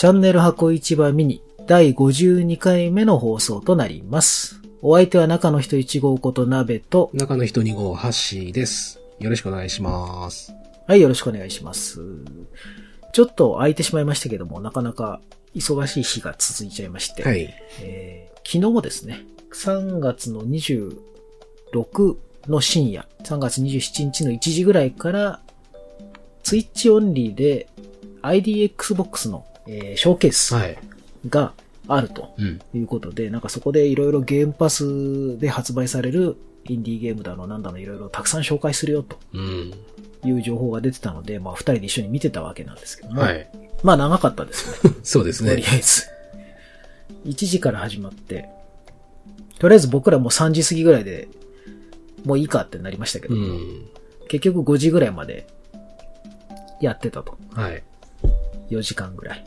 チャンネル箱市場ミニ第52回目の放送となります。お相手は中の人1号こと鍋と、中の人2号、ハッシーです。よろしくお願いします。はい、よろしくお願いします。ちょっと空いてしまいましたけども、なかなか忙しい日が続いちゃいまして、はい。えー昨日ですね、3月の26の深夜、3月27日の1時ぐらいから、ツイッチオンリーで IDXbox の、えーショーケースはい。があるとうん。いうことで、なんかそこでいろいろゲームパスで発売されるインディーゲームだのなんだのいろいろたくさん紹介するよとうん。いう情報が出てたので、まあ二人で一緒に見てたわけなんですけども、はい。まあ長かったですね。そうですねとり。あえず。1時から始まって、とりあえず僕らもう3時過ぎぐらいで、もういいかってなりましたけど、うん。結局5時ぐらいまでやってたと。はい。4時間ぐらい。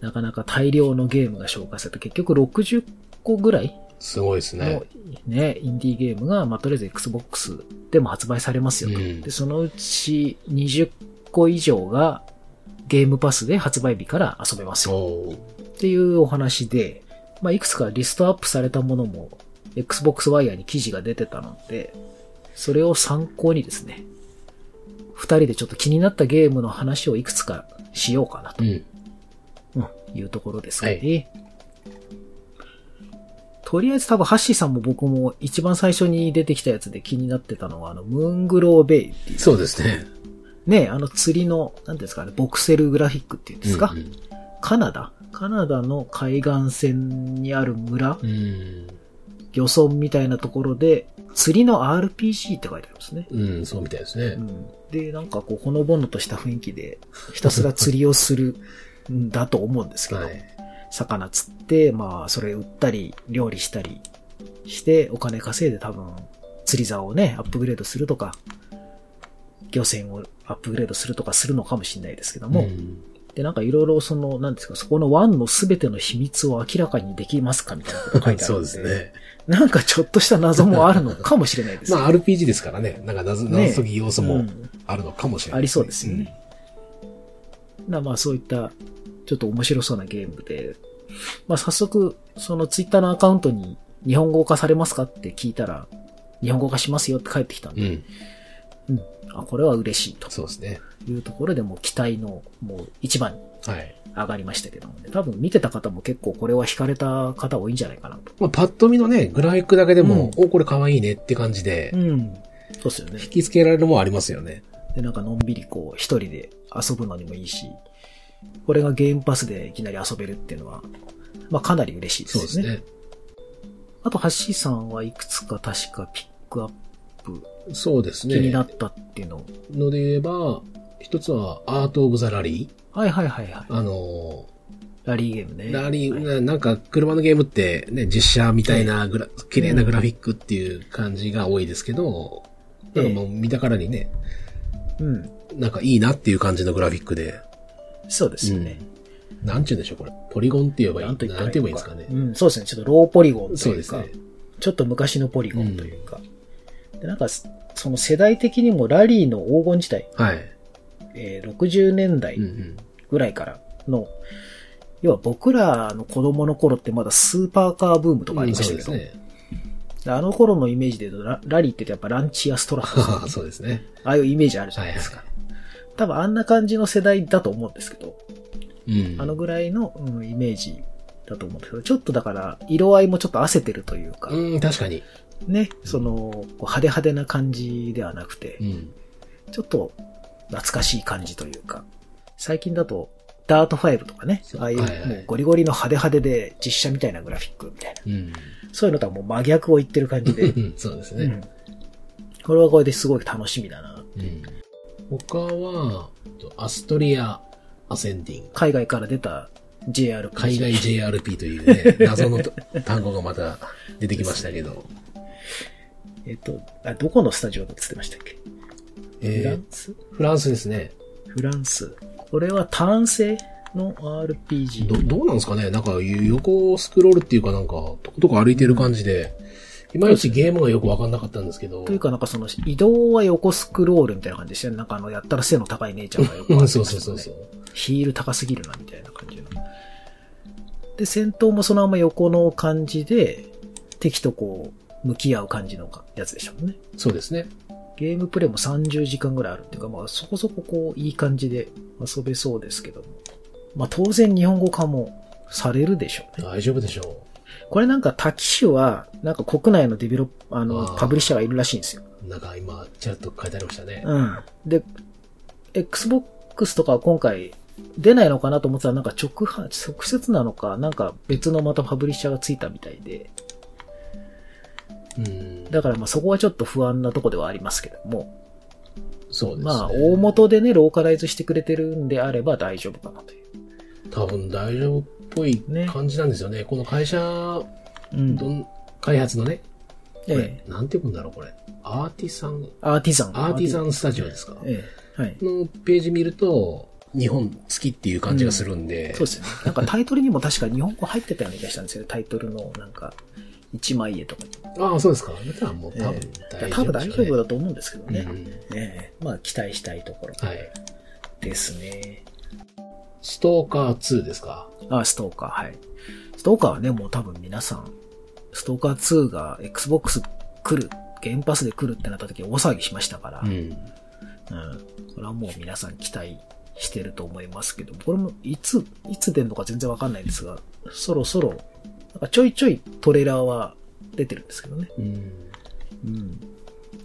なかなか大量のゲームが消化されて、結局60個ぐらいすごいですのね。ね、インディーゲームが、まあ、とりあえず Xbox でも発売されますよと。うんで、そのうち20個以上がゲームパスで発売日から遊べますよっていうお話で、まあ、いくつかリストアップされたものも Xbox Wire に記事が出てたので、それを参考にですね、二人でちょっと気になったゲームの話をいくつかしようかなと、うん。うん、いうところですかね。とりあえず多分ハッシーさんも僕も一番最初に出てきたやつで気になってたのはあの、ムーングローベイっていう。そうですね。ね、あの釣りの、なんですかね、ボクセルグラフィックっていうんですか、うんカナダカナダの海岸線にある村、うん。漁村みたいなところで、釣りの RPG って書いてありますね。うん、そうみたいですね。うん、で、なんかこう、ほのぼのとした雰囲気で、ひたすら釣りをするんだと思うんですけど、はい。魚釣って、まあ、それ売ったり、料理したりして、お金稼いで多分、釣り竿をね、アップグレードするとか、漁船をアップグレードするとかするのかもしれないですけども、んで、なんかいろいろその、なんですか、そこの湾のすべての秘密を明らかにできますかみたいなこと書いてあるんで。そうですね。なんかちょっとした謎もあるのかもしれないですね。まあ RPG ですからね。なんか謎、ね謎解き要素もうんあるのかもしれない、ありそうですよね。なまあそういった、ちょっと面白そうなゲームで、まあ早速、そのツイッターのアカウントに日本語化されますかって聞いたら、日本語化しますよって返ってきたんで、うん。うん。あ、これは嬉しいとそうですね。いうところでもう期待のもう一番にはい。上がりましたけどもね。多分見てた方も結構これは惹かれた方多いんじゃないかなと。まあパッと見のね、グラフィックだけでも、お、これ可愛いねって感じで、うん。そうですよね。引きつけられるもんありますよね。で、なんかのんびりこう一人で遊ぶのにもいいし、これがゲームパスでいきなり遊べるっていうのは、まあかなり嬉しいですよね。そうですね。あと、ハッシーさんはいくつか確かピックアップそうですね。気になったっていうのを。ので言えば、一つはアート・オブ・ザ・ラリー。はいはいはいはい。あのラリーゲームね。ー、ラリー、はいななんか車のゲームってね、実写みたいなグラ、綺麗なグラフィックっていう感じが多いですけど、ええなんかもう見たからにね、うん。なんかいいなっていう感じのグラフィックで、そうですよね。なんちゅうんでしょう、これ。ポリゴンって言えばいい。なんて言えばいいんですかね。うん、そうですね。ちょっとローポリゴンというか。そうですね。ちょっと昔のポリゴンというか。でなんか、その世代的にもラリーの黄金時代、はい。えー60年代うんうん。ぐらいからの、要は僕らの子供の頃ってまだスーパーカーブームとかありましたけど、そうですね。であの頃のイメージで言うとララリーってやっぱランチやストラップ、そうですね。ああいうイメージあるじゃははいないいですか。。多分あんな感じの世代だと思うんですけど、うん。あのぐらいの、うん、イメージだと思うんですけど、ちょっとだから色合いもちょっと汗てるというか、うん、確かに。ね、その、派手派手な感じではなくてう、ん。ちょっと懐かしい感じというか、最近だと、ダート5とかね、ああいうもうゴリゴリの派手派手で実写みたいなグラフィックみたいな、うん。そういうのとはもう真逆を言ってる感じで、う んそうですね。うんこれはこれですごい楽しみだな。うん。他は、アストリア・アセンディング。海外から出た JR 海外 JRP というね、謎の単語がまた出てきましたけど。えっと、あ、どこのスタジオだって言ってましたっけ？フラえンス？ー、フランスですね。フランス。これは単性の RPG。ど、どうなんですかね？なんか横スクロールっていうかなんか、とことこ歩いてる感じで、いまいちゲームがよくわかんなかったんですけど。というかなんかその移動は横スクロールみたいな感じでしたよね。なんかあの、やったら背の高い姉ちゃんがよくうん、わそうそうそうそう。ヒール高すぎるな、みたいな感じの。で、戦闘もそのまま横の感じで、敵とこう、向き合う感じのやつでしょうね。そうですね。ゲームプレイも30時間ぐらいあるっていうか、まあそこそここう、いい感じで遊べそうですけども。まあ当然日本語化もされるでしょうね。大丈夫でしょこれなんか多機種は、なんか国内のデベロップ、あの、パブリッシャーがいるらしいんですよ。う。なんか今、ちらっと書いてありましたね。うん。で、Xbox とかは今回出ないのかなと思ってたらなんか直販、直接なのか、なんか別のまたパブリッシャーがついたみたいで、うん。だからまあそこはちょっと不安なとこではありますけども、そうですね。まあ大元でね、ローカライズしてくれてるんであれば大丈夫かなという。多分大丈夫っぽいね感じなんですよね。この会社、うん開発のね、ええなんて言うんだろう、これ。アーティサン、アーティザン。アーティザンスタジオですか？ええ。はい。のページ見ると、日本好きっていう感じがするんで。そうですよね。なんかタイトルにも確か日本語入ってたような気がしたんですよね。タイトルのなんか、一枚絵とかに。ああ、そうですか。だったらもう多分ええ大丈夫、多分大丈夫だと思うんですけどね。うんええまあ期待したいところはい。ですね。ストーカー2ですか？あ、ストーカー、はい。ストーカーはね、もう多分皆さん、ストーカー2が Xbox 来る、ゲームパスで来るってなった時大騒ぎしましたから、うん。ん。これはもう皆さん期待してると思いますけど、これもいつ、いつ出るのか全然わかんないですが、そろそろ、なんかちょいちょいトレーラーは出てるんですけどね。うん。うん。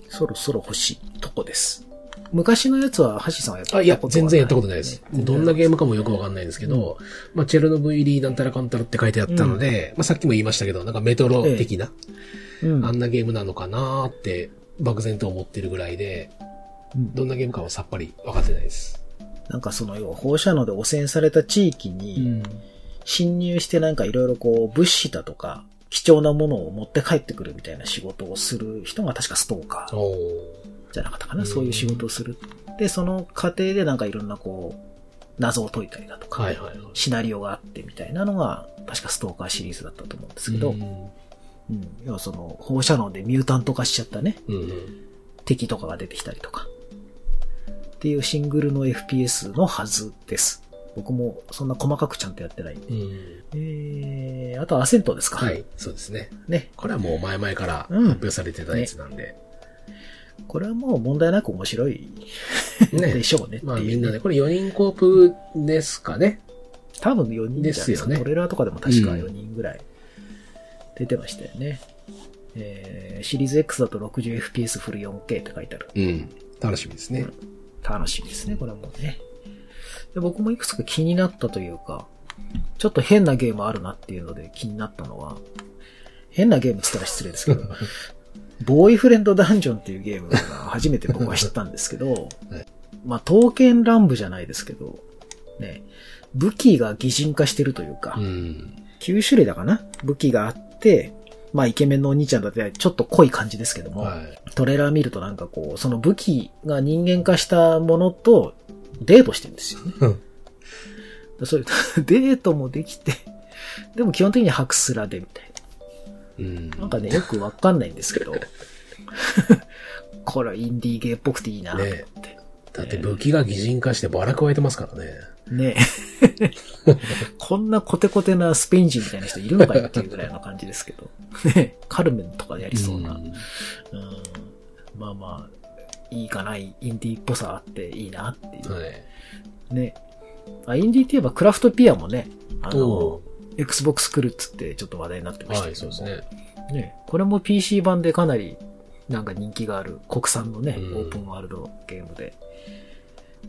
そろそろ欲しいとこです。昔のやつは、橋さんはやったことあ、いや、全然やったことないいです。どんなゲームかもよくわかんないんですけど、まあ、チェルノブイリーなんたらかんたらって書いてあったので、まあ、さっきも言いましたけど、なんかメトロ的な、うん。あんなゲームなのかなーって、漠然と思ってるぐらいで、うんどんなゲームかはさっぱり分かってないです。なんかその、要は放射能で汚染された地域に侵入してなんかいろいろこう、物資だとか、貴重なものを持って帰ってくるみたいな仕事をする人が確かストーカーじゃなかったかな。うんそういう仕事をする。で、その過程でなんかいろんなこう、謎を解いたりだとか、はいはいはい。シナリオがあってみたいなのが、確かストーカーシリーズだったと思うんですけど、ううんん。要はその、放射能でミュータント化しちゃったね。敵とかが出てきたりとか、っていうシングルの FPS のはずです。僕もそんな細かくちゃんとやってないんで。うん。えー、あとアセントですか。はい、そうですね。ね。これはもう前々から発うん表されてたやつなんで。これはもう問題なく面白いね でしょうねっていう。まあみんなで、これ4人コープですかね。多分4人ですよねトレーラーとかでも確かうん4人ぐらい出てましたよね。えー、シリーズ X だと 60fps フル 4K って書いてある。うん。楽しみですね。楽しみですね、これはもうね。で僕もいくつか気になったというか、ちょっと変なゲームあるなっていうので気になったのは、変なゲームって言ったら失礼ですけど、ボーイフレンドダンジョンっていうゲームが初めて僕は知ったんですけど、はいまあ、刀剣乱舞じゃないですけど、ね、武器が擬人化してるというか、うん。9種類だかな？武器があって、まあイケメンのお兄ちゃんだってちょっと濃い感じですけども、はい。トレーラー見るとなんかこう、その武器が人間化したものとデートしてるんですよね。うんそれ、デートもできて、でも基本的に白スラでみたいうん。な。なんかね、よくわかんないんですけど、これはインディーゲーっぽくていいなと思って。だって武器が擬人化してバラ加えてますからね。ねえ。こんなコテコテなスペイン人みたいな人いるのかよっていうぐらいの感じですけど。ねえカルメンとかでやりそうな。んうんまあまあ、いいかない、インディーっぽさあっていいなっていう。はい。ね。あ、インディーって言えばクラフトピアもね、あおの、Xbox 来るっつってちょっと話題になってましたはい、けどもそうですね。ね。これも PC 版でかなりなんか人気がある国産のね、うんオープンワールドゲームで。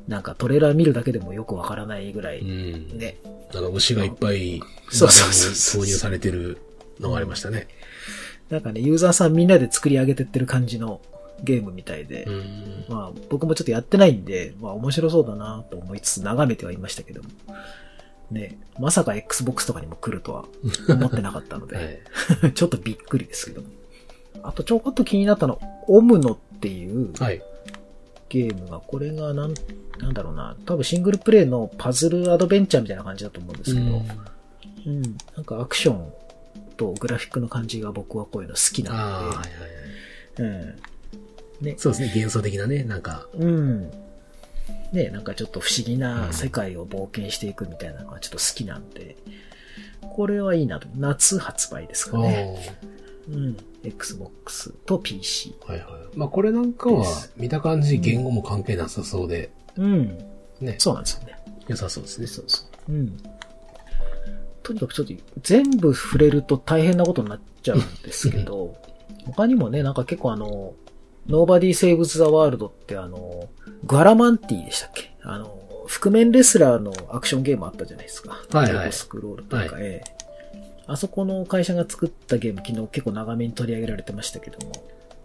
なんかトレーラー見るだけでもよくわからないぐらい、うん。ね。なんか虫がいっぱい、そうそうそうそう投入されてるのがありましたね。なんかね、ユーザーさんみんなで作り上げてってる感じのゲームみたいで、うん。まあ僕もちょっとやってないんで、まあ面白そうだなと思いつつ眺めてはいましたけども。ね、まさか Xbox とかにも来るとは思ってなかったので、はい。ちょっとびっくりですけども。あとちょこっと気になったの、オムノっていうはい。ゲームが、これがなん、なんだろうな、多分シングルプレイのパズルアドベンチャーみたいな感じだと思うんですけど、うん、なんかアクションとグラフィックの感じが僕はこういうの好きなはいはいはい。ので、うん。ね、そうですね、幻想的なね、なんか。うん。ね、なんかちょっと不思議な世界を冒険していくみたいなのがちょっと好きなんで、これはいいなと。夏発売ですかね。うん。Xbox と PC。はいはい。まあこれなんかは、見た感じ言語も関係なさそうで、うん。ね、そうなんですよね。良さそうですね。そうそう。うん。とにかくちょっと全部触れると大変なことになっちゃうんですけど、他にもね、なんか結構あの、Nobody Saves the World ってあの、グアラマンティでしたっけ？あの、覆面レスラーのアクションゲームあったじゃないですか。はいはいスクロールとか、ええあそこの会社が作ったゲーム昨日結構長めに取り上げられてましたけども、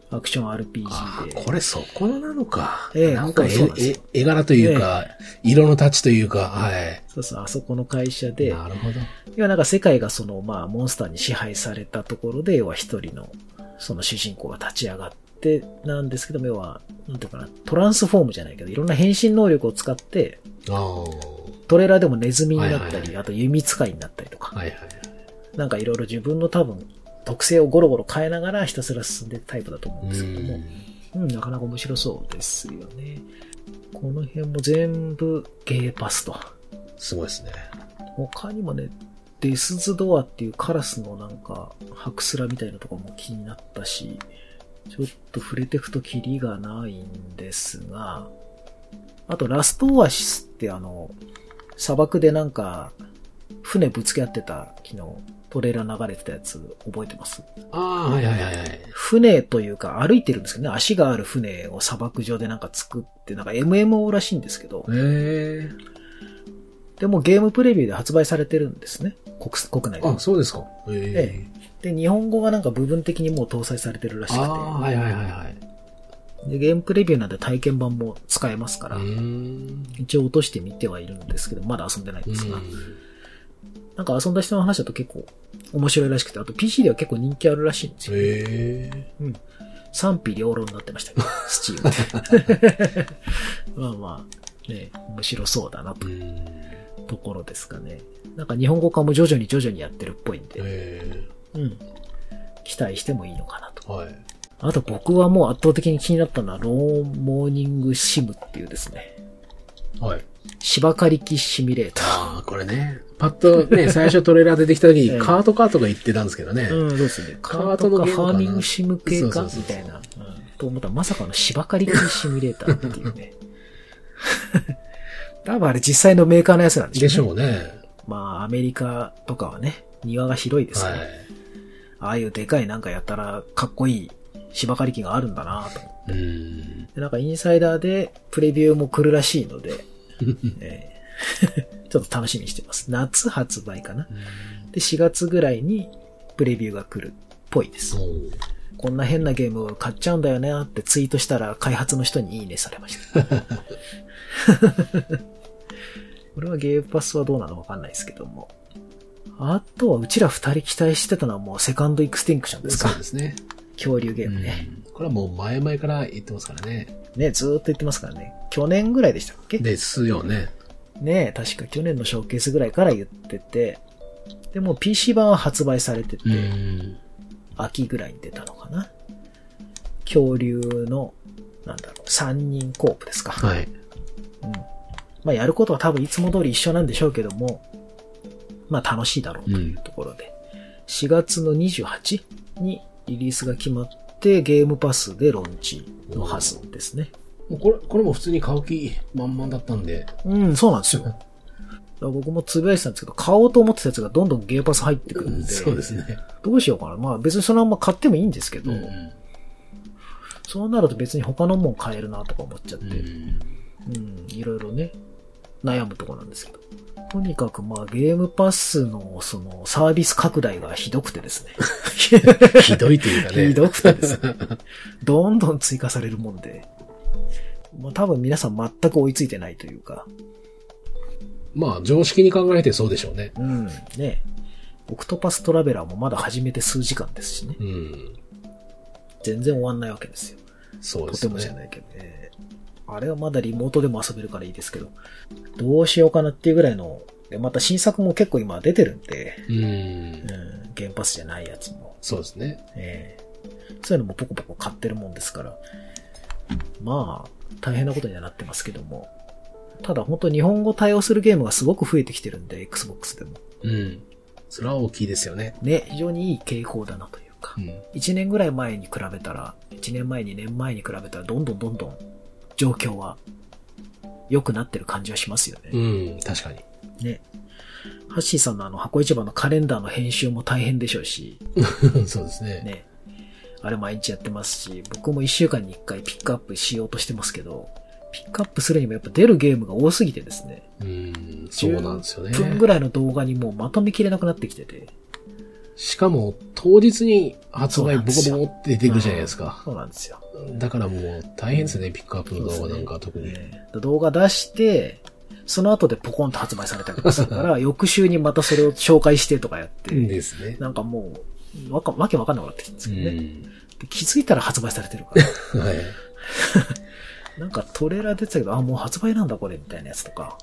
アクション RPG で。これそこなのか。ええなんか絵よ絵絵柄というか、色のタッチというか、はい。そうそう、あそこの会社で、なるほど。要はなんか世界がその、まあ、モンスターに支配されたところで、要は一人の、その主人公が立ち上がって、なんですけども、要は、なんていうかな、トランスフォームじゃないけど、いろんな変身能力を使って、トレーラーでもネズミになったり、はいはいはいあと弓使いになったりとか、はいはい。なんかいろいろ自分の多分、特性をゴロゴロ変えながらひたすら進んでいくタイプだと思うんですけども、うん、なかなか面白そうですよね。この辺も全部ゲーパスと。すごいですね。他にもね、デスズドアっていうカラスのなんか、ハクスラみたいなとこも気になったし、ちょっと触れていくとキリがないんですが、あとラストオアシスってあの、砂漠でなんか、船ぶつけ合ってた昨日、トレーラー流れてたやつ覚えてます？ああ、はいはいはいはい。船というか歩いてるんですけどね、足がある船を砂漠上でなんか作って、なんか MMO らしいんですけど、へえ。でもゲームプレビューで発売されてるんですね。国国内で。あ、そうですか。へええ。で、日本語がなんか部分的にもう搭載されてるらしくああ、はいはいはいはい。て、でゲームプレビューなんで体験版も使えますから。一応落としてみてはいるんですけど、まだ遊んでないんですが、うんなんか遊んだ人の話だと結構面白いらしくて、あと PC では結構人気あるらしいんですよ。へえ。賛否両論になってましたけど、スチームで。まあまあ、ね、面白そうだなとところですかね。なんか日本語化も徐々に徐々にやってるっぽいんで、へうん。期待してもいいのかなと。え。はい。あと僕はもう圧倒的に気になったのは、ローンモーニングシムっていうですね、はい。芝刈り機シミュレータああ、これね。パッとね、最初トレーラー出てきた時ええに、カートカートが言ってたんですけどね。ー。うん、そうですね。カカーートのゲームかなァーミングシム系か？みたいな。うんと思ったらまさかの芝刈り機シミュレーターっていうね。多分あれ実際のメーカーのやつなんでしょうね。でしょうね。まあ、アメリカとかはね、庭が広いですから、はい。ああいうでかいなんかやったらかっこいい芝刈り機があるんだなと思ってなんかインサイダーでプレビューも来るらしいので、えー ちょっと楽しみにしてます。夏発売かな。で、4月ぐらいにプレビューが来るっぽいです。こんな変なゲームを買っちゃうんだよねってツイートしたら開発の人にいいねされました。これはゲームパスはどうなのかわかんないですけども。あとはうちら二人期待してたのはもうセカンドエクスティンクションですかそうですね。恐竜ゲームね。うんこれはもう前々から言ってますからね。ね、ずーっと言ってますからね。去年ぐらいでしたっけ？ですよね。ね確か去年のショーケースぐらいから言ってて、でも PC 版は発売されてて、うん。秋ぐらいに出たのかな。恐竜の、なんだろう、3人コープですか。はい。うん。まあやることは多分いつも通り一緒なんでしょうけども、まあ楽しいだろうというところで、4月の28にリリースが決まってゲームパスでローンチのはずですね。もうこれ、これも普通に買う気満々だったんで。うん、そうなんですよ。僕もつぶやいてたんですけど、買おうと思ってたやつがどんどんゲーパス入ってくるんで、そうですね。どうしようかな。まあ別にそのまま買ってもいいんですけど、うん。そうなると別に他のもん買えるなとか思っちゃって、うんうん、いろいろね、悩むところなんですけど。とにかくまあゲームパスのそのサービス拡大がひどくてですね。ひどいというかね。ひどくてですね。どんどん追加されるもんで。まあ多分皆さん全く追いついてないというか。まあ、常識に考えてそうでしょうね。うん、ね。オクトパストラベラーもまだ始めて数時間ですしね。うん。全然終わんないわけですよ。そうですね。とてもじゃないけどね。あれはまだリモートでも遊べるからいいですけど、どうしようかなっていうぐらいの、でまた新作も結構今出てるんで、うんう。ん、原発じゃないやつも。そうですね。ええそういうのもポコポコ買ってるもんですから。まあ、大変なことにはなってますけども。ただ本当日本語対応するゲームがすごく増えてきてるんで、Xbox でも。うん。それは大きいですよね。ね、非常にいい傾向だなというかう。ん。1年ぐらい前に比べたら、1年前、2年前に比べたら、どんどんどんどん状況は良くなってる感じはしますよね。うん、確かに。ね。ハッシーさんのあの箱市場のカレンダーの編集も大変でしょうし、そうですね。ね。あれ毎日やってますし、僕も1週間に1回ピックアップしようとしてますけど、ピックアップするにもやっぱ出るゲームが多すぎてですね。うん、そうなんですよね。10分ぐらいの動画にもうまとめきれなくなってきてて。しかも、当日に発売ボコボコって出てくるじゃないですか。そうなんですよ。だからもう大変ですね、ピックアップの動画なんかは特に。ね動画出して、その後でポコンと発売されたりとかするから、翌週にまたそれを紹介してとかやって、ですね。なんかもう、わか、わけわかんなくなってきたんですうけどね。ん。で気づいたら発売されてるから。はい。なんかトレーラー出てたけど、あ、もう発売なんだこれ、みたいなやつとか。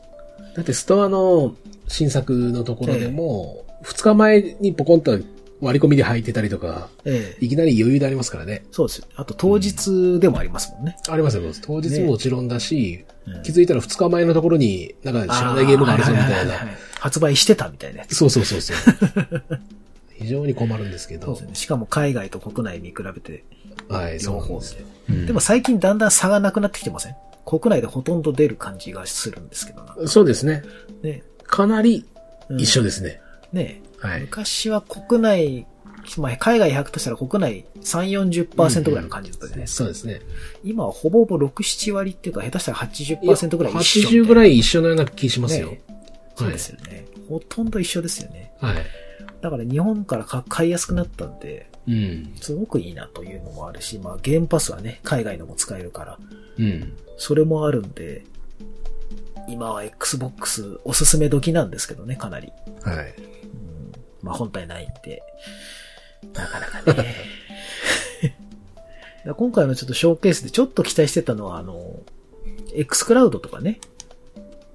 だってストアの新作のところでも、2日前にポコンと割り込みで入ってたりとか、ええいきなり余裕でありますからね。そうですよ。あと当日でもありますもんね。ありますよ、当日ももちろんだし、うん気づいたら2日前のところに、なんか知らないゲームがあるぞみたいな。発売してたみたいなやつ。そうそうそうそう。非常に困るんですけど。ね。しかも海外と国内見比べて、はい、そう両方でなんですよ。。でも最近だんだん差がなくなってきてません？国内でほとんど出る感じがするんですけどな。そうですね。ね。かなりうん一緒ですね。ねはい。昔は国内、まあ、海外100としたら国内3、40%ぐらいの感じだったじゃないですか。そうですね。今はほぼほぼ6、7割っていうか、下手したら80%ぐらい一緒いな。80ぐらい一緒のような気しますよ。ねそうですよね。ほとんど一緒ですよね。はい。だから日本からか買いやすくなったんで、うん。すごくいいなというのもあるし、まあ、ゲームパスはね、海外のも使えるから、うん。それもあるんで、今は Xbox おすすめ時なんですけどね、かなり。はい。まあ本体ないんで、なかなかね。今回のちょっとショーケースでちょっと期待してたのは、あの、X クラウドとかね、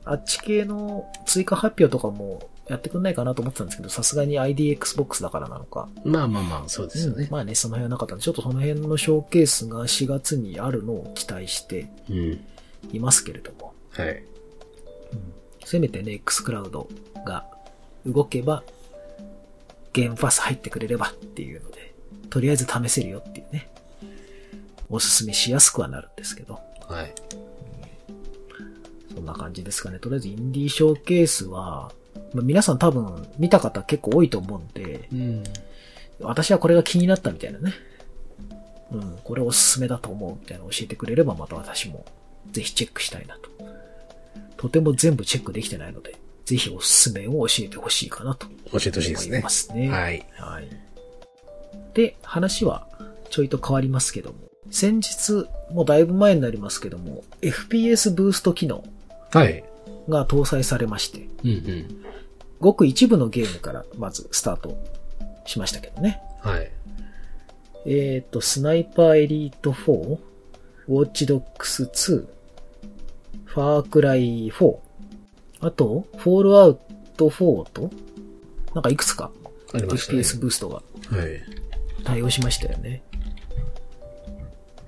あっち系の追加発表とかもやってくんないかなと思ってたんですけど、さすがに IDXbox だからなのか。まあまあまあ、そうですよね。まあね、その辺はなかったんで、ちょっとその辺のショーケースが4月にあるのを期待してうん。いますけれども、はい。せめてね、X クラウドが動けば、ゲームパス入ってくれればっていうので、とりあえず試せるよっていうね、おすすめしやすくはなるんですけど、はい。そんな感じですかね。とりあえずインディーショーケースは、まあ、皆さん多分見た方結構多いと思うんで、うん。私はこれが気になったみたいなね。うん、これおすすめだと思うみたいな教えてくれればまた私もぜひチェックしたいなと。とても全部チェックできてないので、ぜひおすすめを教えてほしいかなと教えてほしいですね思いますね。はい。はい。で、話はちょいと変わりますけども、先日、もうだいぶ前になりますけども、FPS ブースト機能はい。が搭載されまして、うんうん。ごく一部のゲームからまずスタートしましたけどね。はい。えっ、と、スナイパーエリート4、ウォッチドックス2、ファークライ4、あと、フォールアウト4と、なんかいくつかね。FPS ブーストがはい。対応しましたよね。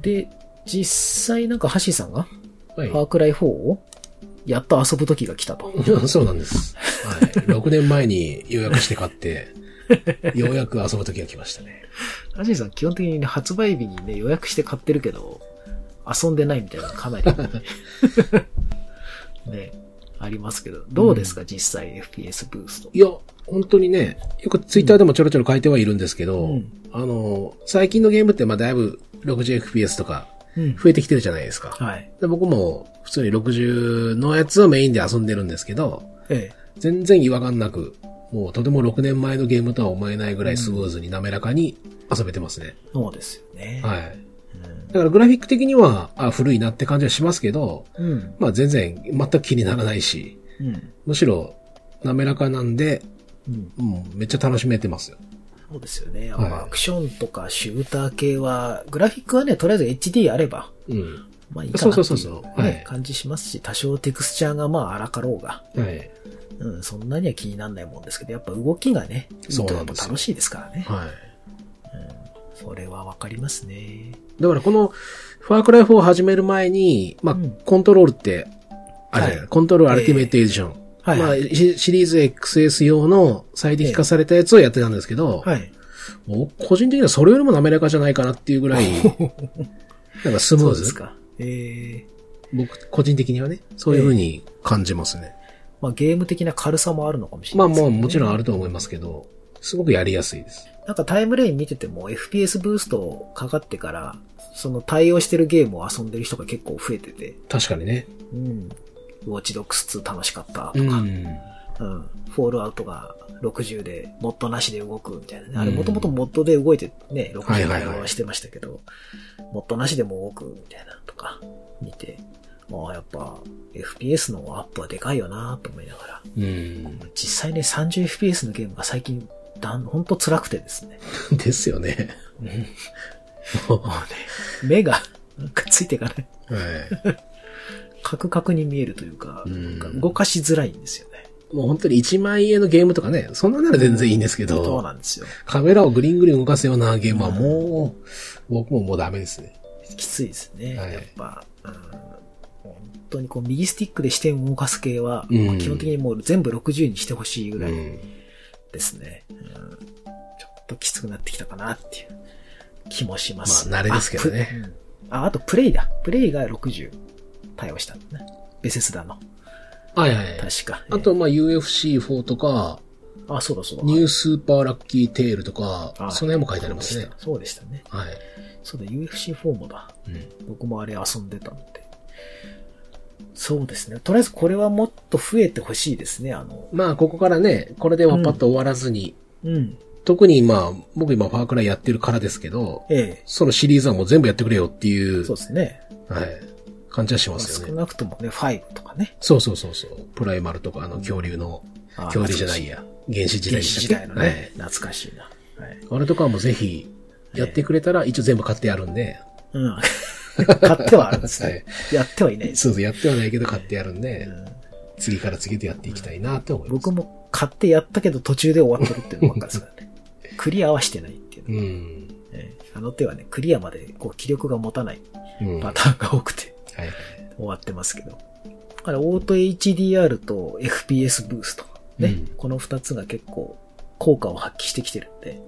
で、実際なんかハッシーさんが、はいファークライ4をやっと遊ぶ時が来たと。そうなんです。はい。6年前に予約して買って、ようやく遊ぶ時が来ましたね。ハッシーさん基本的にね発売日にね予約して買ってるけど、遊んでないみたいなのかなり、ね、ありますけど、どうですか、実際 FPS ブースト。いや、本当にね、よくツイッターでもちょろちょろ書いてはいるんですけど、うんあの、最近のゲームってまあだいぶ 60fps とかうん。増えてきてるじゃないですか。はい。で僕も普通に60のやつをメインで遊んでるんですけど、ええ。全然違和感なく、もうとても6年前のゲームとは思えないぐらいスムーズに滑らかに遊べてますね。そうですよね。はい。だからグラフィック的には、あ、古いなって感じはしますけど、うん。まあ全然全く気にならないし、うん。むしろ滑らかなんで、うん。うん、めっちゃ楽しめてますよ。そうですよね。はいアクションとかシューター系は、グラフィックはね、とりあえず HD あれば、うん。まあいいかなっていうそうそうそうそうはいね感じしますし、多少テクスチャーがまあ荒かろうが、はい。うん、そんなには気にならないもんですけど、やっぱ動きがね、いいとやっぱ楽しいですからね。はい。それはわかりますね。だからこの、ファークライ4を始める前に、まあ、うんコントロールって、あれ、はいコントロールアルティメットエディション。はいまあ、シシリーズ XS 用の最適化されたやつをやってたんですけど、はい。もう個人的にはそれよりも滑らかじゃないかなっていうぐらい、なんかスムーズ。そうですか。ええ僕、個人的にはね、そういう風に感じますね。まあゲーム的な軽さもあるのかもしれないね、まあもうもちろんあると思いますけど、すごくやりやすいです。なんかタイムレイン見てても FPS ブーストかかってから、その対応してるゲームを遊んでる人が結構増えてて、確かにね。うん。ウォッチドックス2楽しかったとか、うん。うん。フォールアウトが60で、モッドなしで動くみたいなね。あれうんもともとモッドで動いてね、60はいはいはい対応はしてましたけど、モッドなしでも動くみたいなとか見て、まあやっぱ FPS のアップはでかいよなと思いながら、うん。実際ね 30fps のゲームが最近だん、ほんと辛くてですね。ですよね。もうね、目がなんかついていかない。はい。カクカクに見えるというか、うんか動かしづらいんですよね。もう本当に1万円のゲームとかね、そんななら全然いいんですけそうど、なんですよ。カメラをグリングリン動かすようなゲームはもう、僕ももうダメですね。きついですね。はいやっぱ、うん、本当にこう右スティックで視点を動かす系は、うん基本的にもう全部60にしてほしいぐらいうん。ですね、うんちょっときつくなってきたかなっていう気もします。まあ慣れですけどねあ。プうんあ、あとプレイだ。プレイが60対応したんだね。ベセスダの。はいはい。確か。あと、まあ UFC4 とか、えー、あ、そうだそうだ。ニュースーパーラッキーテールとかあ、その辺も書いてありますね。そうでしたそうでしたね。はい。そうだ、UFC4 もだ。うん。僕もあれ遊んでたんで。そうですね。とりあえずこれはもっと増えてほしいですね。あの、まあ、ここからね、これではパッと終わらずに、うん。特にまあ、僕今ファークライやってるからですけど、えそのシリーズはもう全部やってくれよっていえ、うそうですね。はい、感じはしますよね。なくともね、5とかね。そうそうそうそう。プライマルとか、あの、恐竜の、あ恐竜じゃないや。原始時代時代のね、はい。懐かしいな。はい。あれとかはもうぜひ、やってくれたら、一応全部買ってやるんで、うん。買ってはあるんですはねい。やってはいないです。そうそう、やってはないけど買ってやるんで、うん次から次へとやっていきたいなって思います。僕も買ってやったけど途中で終わってるっていうのばっかりですからね。クリアはしてないっていううね、ん。ええあの手はね、クリアまでこう気力が持たないうん。パターンが多くてはいはい。終わってますけど。だからオート HDR と FPS ブースト。ね。うんこの二つが結構効果を発揮してきてるんで。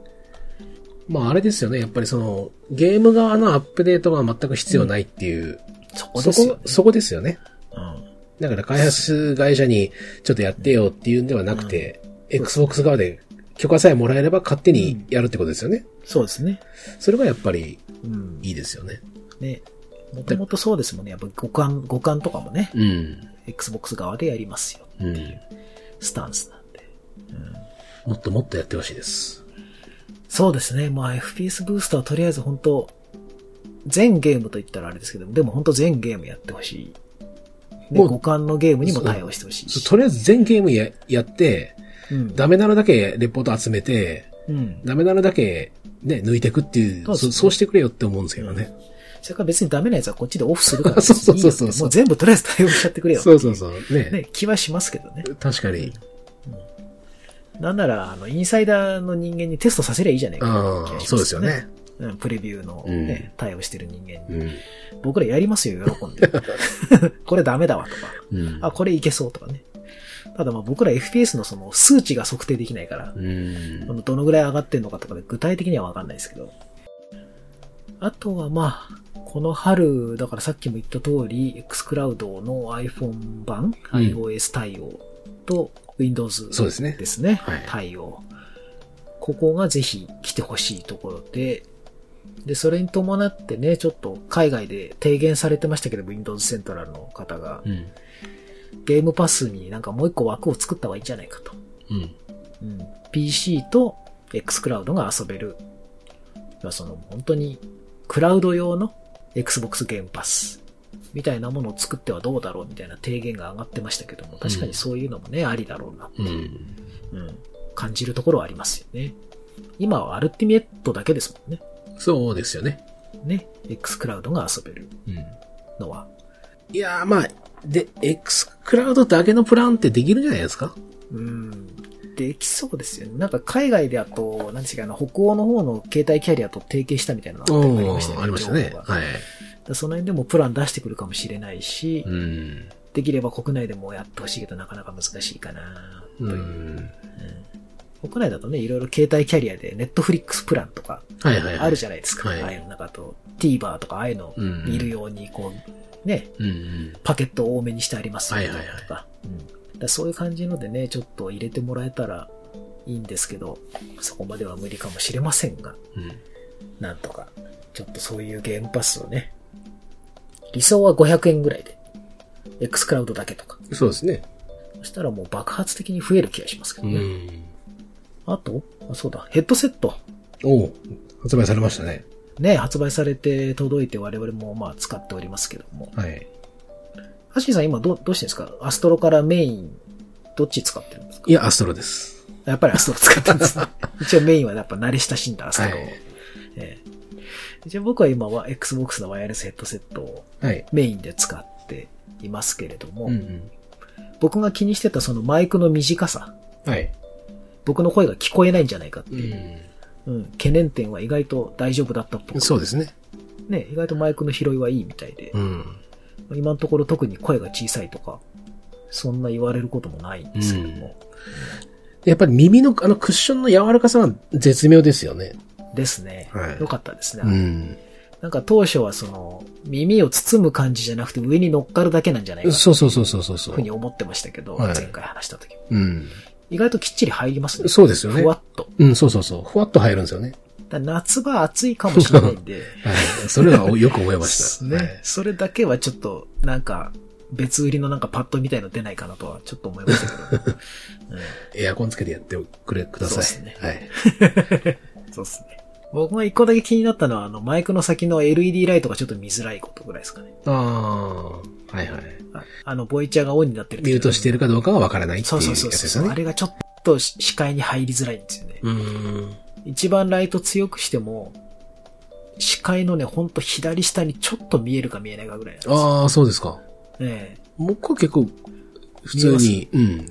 まああれですよね。やっぱりその、ゲーム側のアップデートが全く必要ないっていう、そこですよ、ね。そこ、そこですよね。うん。だから開発会社にちょっとやってよっていうんではなくて、Xbox 側で許可さえもらえれば勝手にやるってことですよね。そうですね。それがやっぱりうん。いいですよね。ね。もともとそうですもんね。やっぱ互換、互換とかもね、うん。Xbox 側でやりますよ。うん。スタンスなんで。もっともっとやってほしいです。そうですね。まあ FPS ブースターはとりあえず本当全ゲームと言ったらあれですけど、でも本当全ゲームやってほしい。ね、もう互換のゲームにも対応してほしいし。とりあえず全ゲームややって、うん。ダメなのだけレポート集めて、うん。ダメなのだけね、抜いていくっていう、ねそそうしてくれよって思うんですけどね。それから別にダメなやつはこっちでオフするから。そうそうそうそうもう全部とりあえず対応しちゃってくれよ。そうそうそう。ね。ね、気はしますけどね。確かに。なんなら、あの、インサイダーの人間にテストさせりゃいいじゃないかああ、気がしますそうですよね。うん、プレビューのね、対応してる人間に。うん。僕らやりますよ、喜んで。これダメだわとか。うん。あ、これいけそうとかね。ただまあ僕ら FPS のその数値が測定できないから、うんどのぐらい上がってんのかとかで具体的にはわかんないですけど。あとはまあ、この春、だからさっきも言った通り、xCloud の iPhone 版、うん iOS 対応と Windows そうですねですね。はい対応。ここがぜひ来てほしいところで、で、それに伴ってね、ちょっと海外で提言されてましたけど、Windows セントラルの方が、うん。ゲームパスになんかもう一個枠を作った方がいいんじゃないかと。うん。うん、PC と xCloud が遊べる。まあその本当にクラウド用の Xbox ゲームパスみたいなものを作ってはどうだろうみたいな提言が上がってましたけども、確かにそういうのもね、ありだろうな、うん。うん、感じるところはありますよね。今はアルティメットだけですもんね。そうですよね。ね。xCloud が遊べる。うん。のは。いやーまあ、で、X クラウドだけのプランってできるんじゃないですか？うん。できそうですよね。なんか海外であと、なんですか、あの、北欧の方の携帯キャリアと提携したみたいなのがありましたよね。ありましたねはい。その辺でもプラン出してくるかもしれないし、うん。できれば国内でもやってほしいけどなかなか難しいかなというう。ん。国内だとね、いろいろ携帯キャリアでネットフリックスプランとかはいはいはい。あるじゃないですか。はいああいうのなんかあと TVer とかああいうのうん見るようにこう、ね、うんうん。パケットを多めにしてありますよはいはいはいとか。うんだからそういう感じのでね、ちょっと入れてもらえたらいいんですけど、そこまでは無理かもしれませんが、うん。なんとか、ちょっとそういうゲームパスをね、理想は500円ぐらいで、X クラウドだけとか。そうですね。そしたらもう爆発的に増える気がしますけうどね。ん。あと、あそうだ、ヘッドセット。おう発売されましたね。ね、発売されて届いて我々もまあ使っておりますけども。はい。ハッシーさん今どう、どうしてんですか？アストロからメイン、どっち使ってるんですか？いや、アストロです。やっぱりアストロ使ってるんですね。一応メインはやっぱ慣れ親しんだアストロを。はいええ一応僕は今は Xbox のワイヤレスヘッドセットをはい。メインで使っていますけれども、うんうん。僕が気にしてたそのマイクの短さ、はい。僕の声が聞こえないんじゃないかってういう、ん。うん懸念点は意外と大丈夫だったっぽくそうですね。ね、意外とマイクの拾いはいいみたいで、うん。今のところ特に声が小さいとか、そんな言われることもないんですけども。やっぱり耳のあのクッションの柔らかさは絶妙ですよね。ですね。はいよかったですね。うん。なんか当初はその、耳を包む感じじゃなくて上に乗っかるだけなんじゃないかそうそうそうそうそうそうふうに。思ってましたけど、はい前回話した時。うん。意外ときっちり入りますね。そうですよねふわっと。うん、そうそうそう。ふわっと入るんですよね。夏場暑いかもしれないんで、はい。それはよく思いました。ね、はいそれだけはちょっと、なんか、別売りのなんかパッドみたいの出ないかなとはちょっと思いましたけど、う んエアコンつけてやってくれ、ください。そうですねはい。そうですね。僕が一個だけ気になったのは、あの、マイクの先の LED ライトがちょっと見づらいことぐらいですかね。ああ、はいはい。ああの、ボイチャーがオンになってるミュートしてるかどうかはわからないってそいううやそうそうそう、つですよね。あれがちょっと視界に入りづらいんですよね。うーん。一番ライト強くしても、視界のね、ほんと左下にちょっと見えるか見えないかぐらいなんですよ。ああ、そうですか。ね僕は結構、普通に、うん。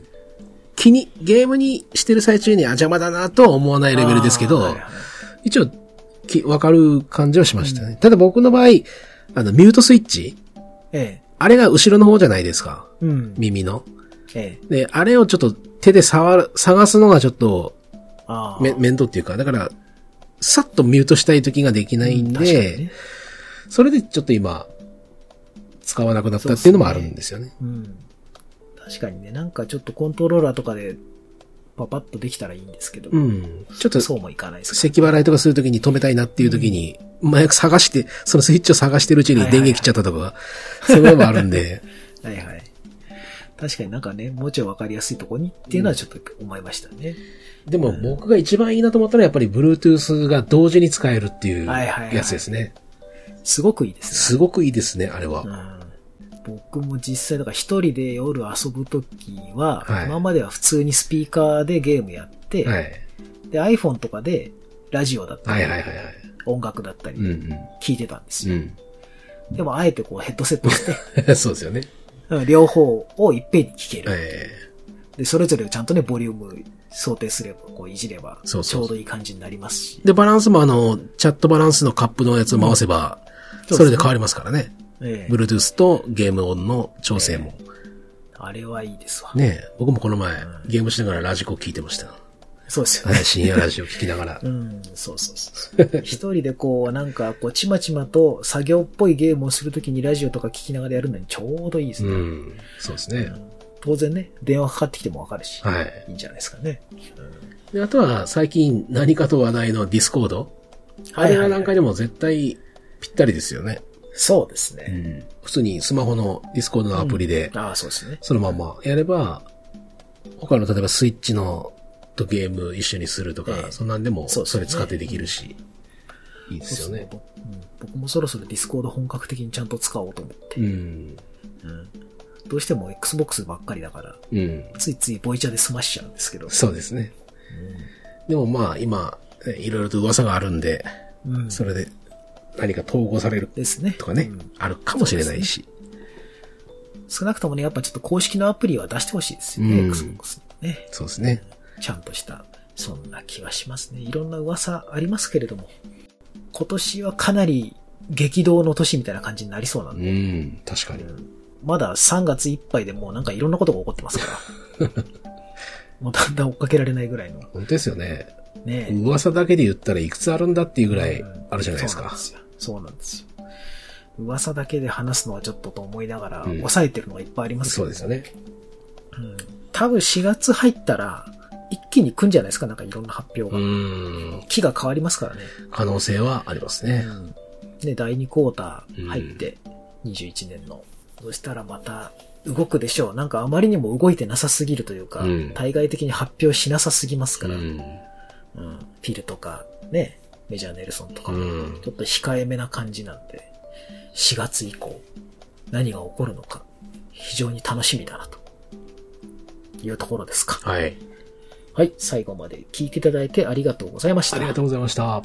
気に、ゲームにしてる最中に、あ、邪魔だなとは思わなえいレベルですけど、はいはい一応、きわかる感じはしましたね。ただ僕の場合、あの、ミュートスイッチ？えあれが後ろの方じゃないですか。え。うん。耳の。ええ。で、あれをちょっと手で触る、探すのがちょっと、ああ。め、面倒っていうか、だから、さっとミュートしたい時ができないん確かにで、ね。それでちょっと今、使わなくなったっていうのもあるんですよね。うん。確かにね、なんかちょっとコントローラーとかでパパッとできたらいいんですけど、うん。ちょっと、そうもいかないですか咳払いとかするときに止めたいなっていうときに、麻薬探して、そのスイッチを探してるうちに電源切っちゃったとか、そういうのもあるんで、ら。はいはい。確かになんかね、もうちょいわかりやすいとこにっていうのはちょっと思いましたね。でも僕が一番いいなと思ったのはやっぱり Bluetooth が同時に使えるっていうはいはいはいやつですね。すごくいいですすごくいいですね、あれは。ね。うん。僕も実際、だから一人で夜遊ぶときは、はい今までは普通にスピーカーでゲームやって、はい。で iPhone とかでラジオだったり、はいはいはいはい。音楽だったりうんうん。聞いてたんですよ。うん。でもあえてこうヘッドセットして、そうですよね。うん両方をいっぺんに聞ける。えで、それぞれをちゃんとね、ボリューム想定すれば、こういじれば、ちそうそうょうどいい感じになりますし。ーで、バランスもあの、チャットバランスのカップのやつを回せば、うんそれで変わりますからね。ええ Bluetooth とゲーム音の調整も。あれはいいですわ。ねえ僕もこの前、ゲームしながらラジコ聞いてました。そうですよね。はい、深夜ラジオ聞きながら う。ん、そうそうそう。一人でこう、なんか、こう、ちまちまと作業っぽいゲームをするときにラジオとか聞きながらやるのにちょうどいいですね。うん。そうですね。当然ね、電話かかってきてもわかるし、はい。いいんじゃないですかね。で、あとは最近何かと話題のディスコード。あれはなんかでも絶対ぴったりですよね。そうですね。うん。普通にスマホのディスコードのアプリで、ああ、そうですね。そのままやれば、他の例えばスイッチのとゲーム一緒にするとか、ええそんなんでもそれ使ってできるし、いいですよね。そう僕もそろそろディスコード本格的にちゃんと使おうと思って。うん。うんどうしても Xbox ばっかりだから、うん。ついついボイチャで済ましちゃうんですけど。そうですね。でもまあ今、えいろいろと噂があるんで、うん。それで何か統合されるですね。とかね、うんあるかもしれないし。少なくともね、やっぱちょっと公式のアプリは出してほしいですよね、うん Xbox にね。そうですね。ちゃんとした、そんな気はしますね。いろんな噂ありますけれども、今年はかなり激動の年みたいな感じになりそうなんうで、ん、確かに。まだ3月いっぱいでもうなんかいろんなことが起こってますから。もうだんだん追っかけられないぐらいの。本当ですよね。ね噂だけで言ったらいくつあるんだっていうぐらいうんあるじゃないですか。そうなんですよ。そうなんですよ。噂だけで話すのはちょっとと思いながら、うん抑えてるのがいっぱいありますそうですよね。うん多分4月入ったら、一気に来んじゃないですか、なんかいろんな発表うが。ん。木が変わりますからね。可能性はありますね。うんで、第2クォーター入って、21年の。そしたらまた動くでしょう。なんかあまりにも動いてなさすぎるというか、うん対外的に発表しなさすぎますから、うん。うんフィルとか、ね、メジャーネルソンとか、うんちょっと控えめな感じなんで、4月以降、何が起こるのか、非常に楽しみだな、というところですか。はい。はい、最後まで聞いていただいてありがとうございました。ありがとうございました。